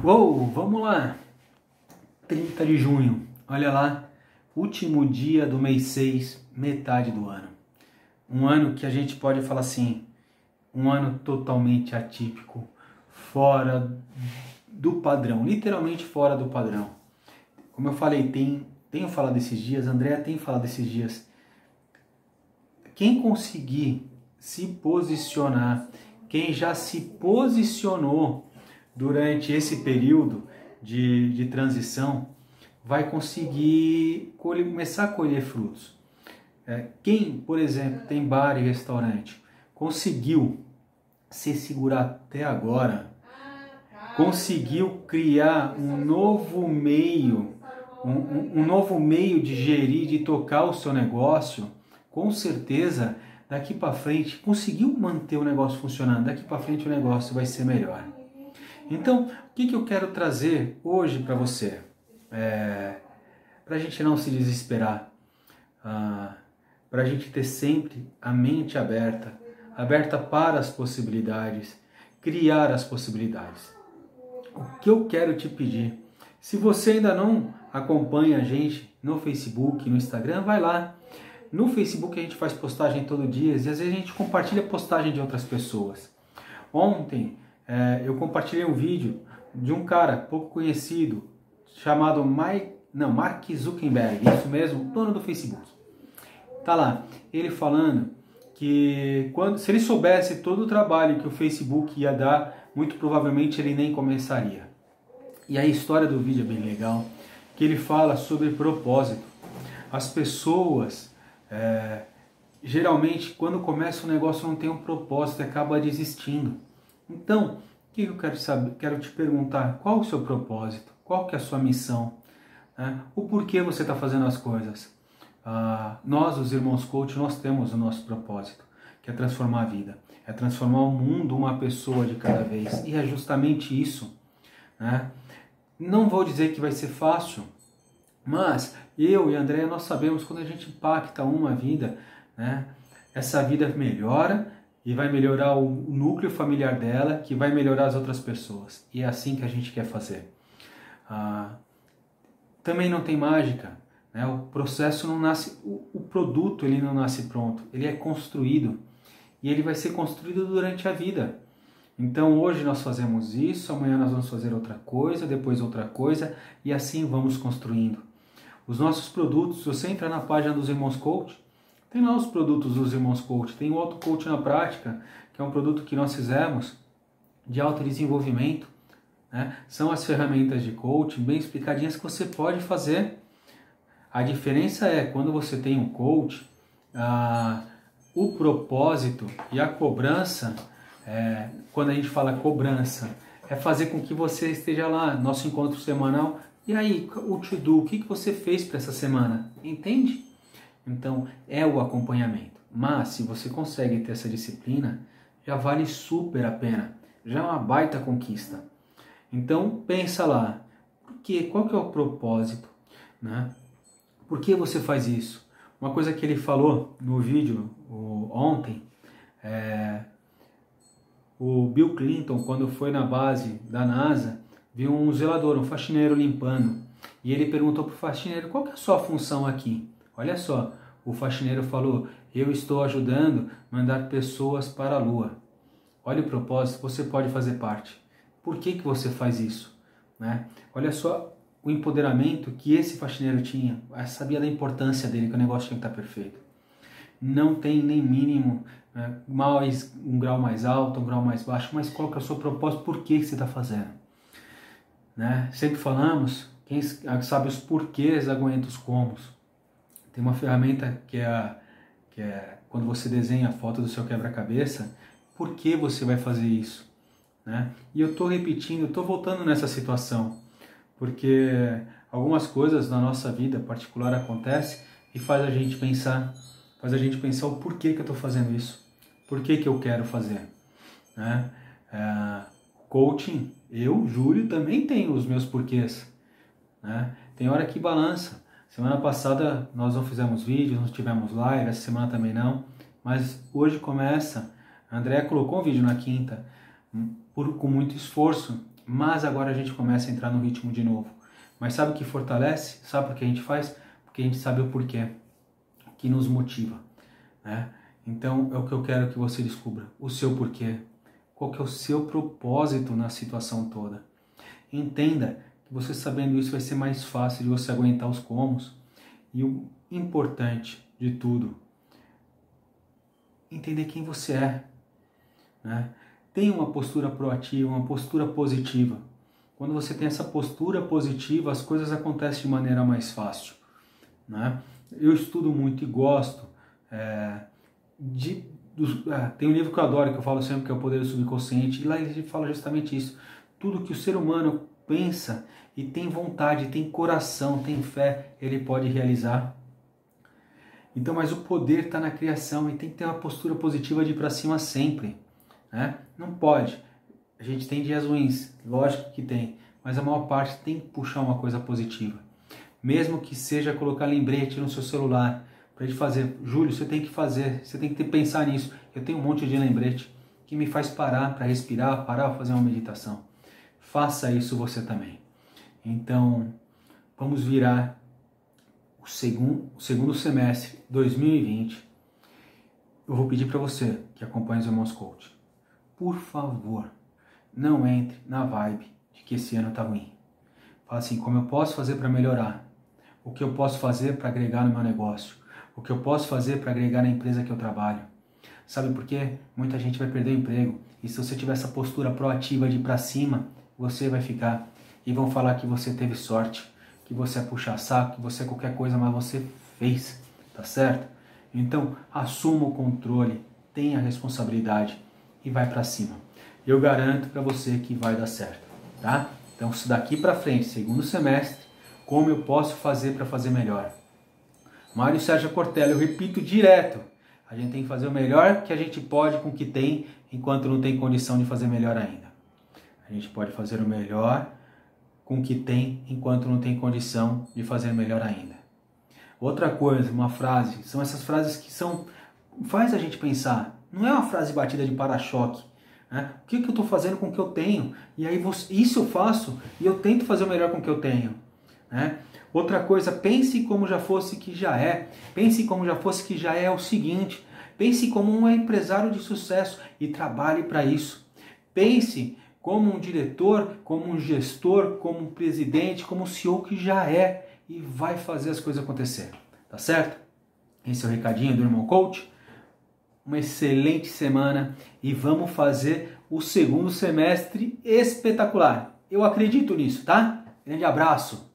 Uou, vamos lá. 30 de junho, olha lá, último dia do mês 6, metade do ano. Um ano que a gente pode falar assim, um ano totalmente atípico, fora do padrão, literalmente fora do padrão. Como eu falei, tem, tenho falado esses dias, André tem falado esses dias. Quem conseguir se posicionar, quem já se posicionou durante esse período, de, de transição vai conseguir colher, começar a colher frutos. É, quem, por exemplo, tem bar e restaurante, conseguiu se segurar até agora, conseguiu criar um novo meio, um, um, um novo meio de gerir, de tocar o seu negócio, com certeza daqui para frente conseguiu manter o negócio funcionando, daqui para frente o negócio vai ser melhor. Então, o que, que eu quero trazer hoje para você? É, para a gente não se desesperar, ah, para a gente ter sempre a mente aberta, aberta para as possibilidades, criar as possibilidades. O que eu quero te pedir, se você ainda não acompanha a gente no Facebook, no Instagram, vai lá. No Facebook a gente faz postagem todo dia e às vezes a gente compartilha postagem de outras pessoas. Ontem é, eu compartilhei um vídeo de um cara pouco conhecido chamado Mike, não, Mark Zuckerberg, isso mesmo, dono do Facebook. Tá lá, ele falando que quando, se ele soubesse todo o trabalho que o Facebook ia dar, muito provavelmente ele nem começaria. E a história do vídeo é bem legal, que ele fala sobre propósito. As pessoas, é, geralmente, quando começa um negócio não tem um propósito acaba desistindo. Então, o que eu quero saber? Quero te perguntar qual o seu propósito, qual que é a sua missão, né? o porquê você está fazendo as coisas. Ah, nós, os irmãos coach, nós temos o nosso propósito, que é transformar a vida, é transformar o mundo uma pessoa de cada vez. E é justamente isso. Né? Não vou dizer que vai ser fácil, mas eu e André, nós sabemos quando a gente impacta uma vida, né? essa vida melhora e vai melhorar o núcleo familiar dela, que vai melhorar as outras pessoas. E é assim que a gente quer fazer. Ah, também não tem mágica. Né? O processo não nasce, o, o produto ele não nasce pronto, ele é construído e ele vai ser construído durante a vida. Então hoje nós fazemos isso, amanhã nós vamos fazer outra coisa, depois outra coisa e assim vamos construindo. Os nossos produtos, você entrar na página dos Irmãos Coach, tem lá os produtos dos Irmãos Coach. Tem o Auto Coach na Prática, que é um produto que nós fizemos de autodesenvolvimento. Né? São as ferramentas de coaching bem explicadinhas que você pode fazer. A diferença é quando você tem um coach, ah, o propósito e a cobrança, é, quando a gente fala cobrança, é fazer com que você esteja lá, nosso encontro semanal. E aí, o to do, o que, que você fez para essa semana? Entende? Então é o acompanhamento. Mas se você consegue ter essa disciplina, já vale super a pena. Já é uma baita conquista. Então pensa lá, porque qual que é o propósito, né? Por que você faz isso? Uma coisa que ele falou no vídeo o, ontem, é, o Bill Clinton quando foi na base da NASA viu um zelador, um faxineiro limpando e ele perguntou para o faxineiro qual que é a sua função aqui. Olha só, o faxineiro falou: Eu estou ajudando a mandar pessoas para a lua. Olha o propósito, você pode fazer parte. Por que, que você faz isso? Né? Olha só o empoderamento que esse faxineiro tinha. Sabia da importância dele, que o negócio tinha que estar perfeito. Não tem nem mínimo, né? mais, um grau mais alto, um grau mais baixo, mas qual que é o seu propósito? Por que, que você está fazendo? Né? Sempre falamos, quem sabe os porquês aguenta os comos. Tem uma ferramenta que é, a, que é quando você desenha a foto do seu quebra-cabeça, por que você vai fazer isso? Né? E eu estou repetindo, estou voltando nessa situação, porque algumas coisas na nossa vida particular acontecem e faz a gente pensar, faz a gente pensar o porquê que eu estou fazendo isso, por que, eu quero fazer. Né? É, coaching, eu, Júlio, também tenho os meus porquês. Né? Tem hora que balança. Semana passada nós não fizemos vídeo, não tivemos live, essa semana também não. Mas hoje começa. A Andrea colocou um vídeo na quinta, por, com muito esforço. mas agora a gente começa a entrar no ritmo de novo. Mas sabe o que fortalece? Sabe o que a gente faz? Porque a gente sabe o porquê, que nos motiva. Né? Então é o que eu quero que você descubra, o seu porquê. Qual que é o seu propósito na situação toda. Entenda você sabendo isso vai ser mais fácil de você aguentar os comos. E o importante de tudo, entender quem você é. Né? Tenha uma postura proativa, uma postura positiva. Quando você tem essa postura positiva, as coisas acontecem de maneira mais fácil. Né? Eu estudo muito e gosto é, de. É, tem um livro que eu adoro, que eu falo sempre, que é O Poder do Subconsciente, e lá ele fala justamente isso. Tudo que o ser humano pensa e tem vontade, tem coração, tem fé, ele pode realizar. Então, mas o poder está na criação e tem que ter uma postura positiva de ir para cima sempre. Né? Não pode. A gente tem dias ruins, lógico que tem, mas a maior parte tem que puxar uma coisa positiva. Mesmo que seja colocar lembrete no seu celular para ele fazer, Júlio, você tem que fazer, você tem que pensar nisso. Eu tenho um monte de lembrete que me faz parar para respirar, parar para fazer uma meditação. Faça isso você também. Então, vamos virar o segundo, o segundo semestre 2020. Eu vou pedir para você que acompanha os Irmãos Coach, por favor, não entre na vibe de que esse ano tá ruim. Fala assim, como eu posso fazer para melhorar? O que eu posso fazer para agregar no meu negócio? O que eu posso fazer para agregar na empresa que eu trabalho? Sabe por quê? Muita gente vai perder o emprego. E se você tiver essa postura proativa de ir para cima, você vai ficar. E vão falar que você teve sorte, que você é puxar saco, que você é qualquer coisa, mas você fez. Tá certo? Então, assuma o controle, tenha a responsabilidade e vai para cima. Eu garanto para você que vai dar certo, tá? Então, isso daqui para frente, segundo semestre, como eu posso fazer para fazer melhor? Mário Sérgio Cortella, eu repito direto, a gente tem que fazer o melhor que a gente pode com o que tem, enquanto não tem condição de fazer melhor ainda. A gente pode fazer o melhor com o que tem, enquanto não tem condição de fazer melhor ainda. Outra coisa, uma frase, são essas frases que são faz a gente pensar. Não é uma frase batida de para-choque. Né? O que, que eu estou fazendo com o que eu tenho? E aí isso eu faço e eu tento fazer o melhor com o que eu tenho. Né? Outra coisa, pense como já fosse que já é. Pense como já fosse que já é o seguinte. Pense como um empresário de sucesso e trabalhe para isso. Pense como um diretor, como um gestor, como um presidente, como um CEO que já é e vai fazer as coisas acontecer. Tá certo? Esse é o recadinho do Irmão Coach uma excelente semana e vamos fazer o segundo semestre espetacular. Eu acredito nisso, tá? Grande abraço!